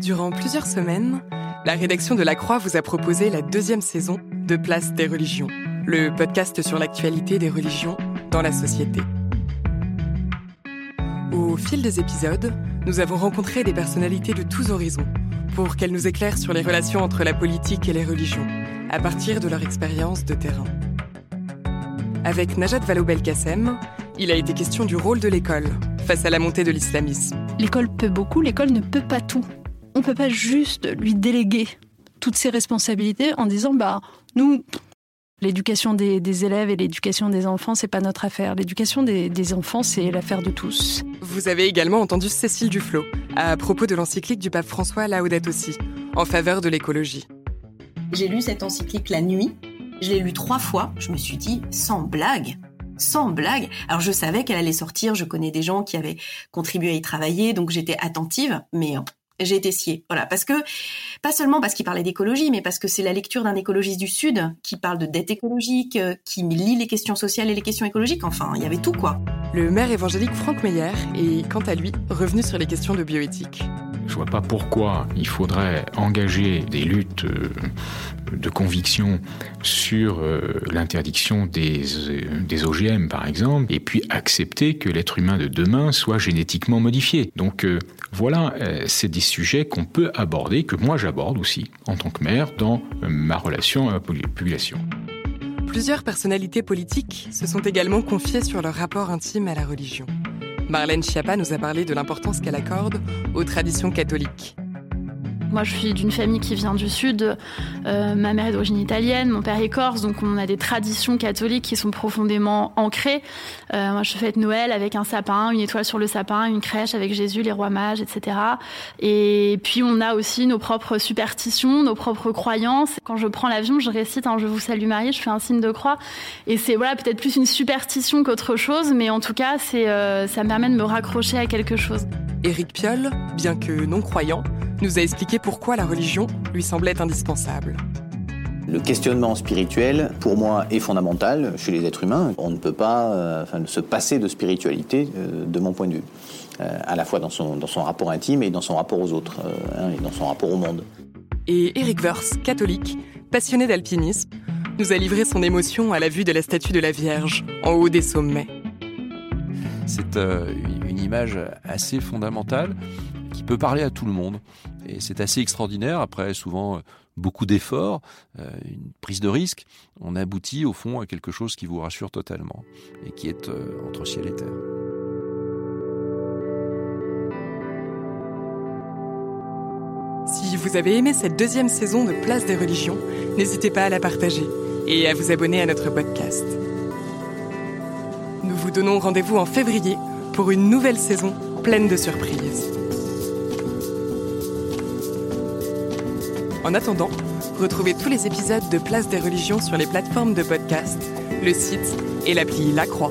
Durant plusieurs semaines, la rédaction de La Croix vous a proposé la deuxième saison de Place des religions, le podcast sur l'actualité des religions dans la société. Au fil des épisodes, nous avons rencontré des personnalités de tous horizons pour qu'elles nous éclairent sur les relations entre la politique et les religions, à partir de leur expérience de terrain. Avec Najat Vallaud-Belkacem, il a été question du rôle de l'école face à la montée de l'islamisme. L'école peut beaucoup, l'école ne peut pas tout on peut pas juste lui déléguer toutes ses responsabilités en disant bah nous l'éducation des, élèves et l'éducation des enfants c'est pas notre affaire. L'éducation des, enfants c'est l'affaire de tous. Vous avez également entendu Cécile Duflot à propos de l'encyclique du pape François Laudato aussi en faveur de l'écologie. J'ai lu cette encyclique la nuit. Je l'ai lu trois fois. Je me suis dit sans blague sans blague. Alors je savais qu'elle allait sortir, je connais des gens qui avaient contribué à y travailler, donc j'étais attentive, mais j'ai été sciée. Voilà, parce que pas seulement parce qu'il parlait d'écologie, mais parce que c'est la lecture d'un écologiste du Sud qui parle de dette écologique, euh, qui lit les questions sociales et les questions écologiques. Enfin, il y avait tout quoi. Le maire évangélique Franck Meyer est, quant à lui, revenu sur les questions de bioéthique. Je vois pas pourquoi il faudrait engager des luttes euh, de conviction sur euh, l'interdiction des, des OGM, par exemple, et puis accepter que l'être humain de demain soit génétiquement modifié. Donc voilà, c'est des sujets qu'on peut aborder, que moi j'aborde aussi en tant que maire dans ma relation à la population. Plusieurs personnalités politiques se sont également confiées sur leur rapport intime à la religion. Marlène Schiappa nous a parlé de l'importance qu'elle accorde aux traditions catholiques. Moi, je suis d'une famille qui vient du Sud. Euh, ma mère est d'origine italienne, mon père est corse, donc on a des traditions catholiques qui sont profondément ancrées. Euh, moi, je fête Noël avec un sapin, une étoile sur le sapin, une crèche avec Jésus, les rois mages, etc. Et puis, on a aussi nos propres superstitions, nos propres croyances. Quand je prends l'avion, je récite un Je vous salue Marie, je fais un signe de croix. Et c'est voilà peut-être plus une superstition qu'autre chose, mais en tout cas, euh, ça me permet de me raccrocher à quelque chose. Éric Piolle, bien que non croyant, nous a expliqué pourquoi la religion lui semblait indispensable. Le questionnement spirituel, pour moi, est fondamental chez les êtres humains. On ne peut pas euh, se passer de spiritualité, euh, de mon point de vue, euh, à la fois dans son, dans son rapport intime et dans son rapport aux autres, hein, et dans son rapport au monde. Et Eric Vers, catholique, passionné d'alpinisme, nous a livré son émotion à la vue de la statue de la Vierge en haut des sommets. C'est une image assez fondamentale qui peut parler à tout le monde. Et c'est assez extraordinaire. Après, souvent, euh, beaucoup d'efforts, euh, une prise de risque, on aboutit au fond à quelque chose qui vous rassure totalement et qui est euh, entre ciel et terre. Si vous avez aimé cette deuxième saison de Place des religions, n'hésitez pas à la partager et à vous abonner à notre podcast. Nous vous donnons rendez-vous en février pour une nouvelle saison pleine de surprises. En attendant, retrouvez tous les épisodes de Place des religions sur les plateformes de podcast, le site et l'appli La Croix.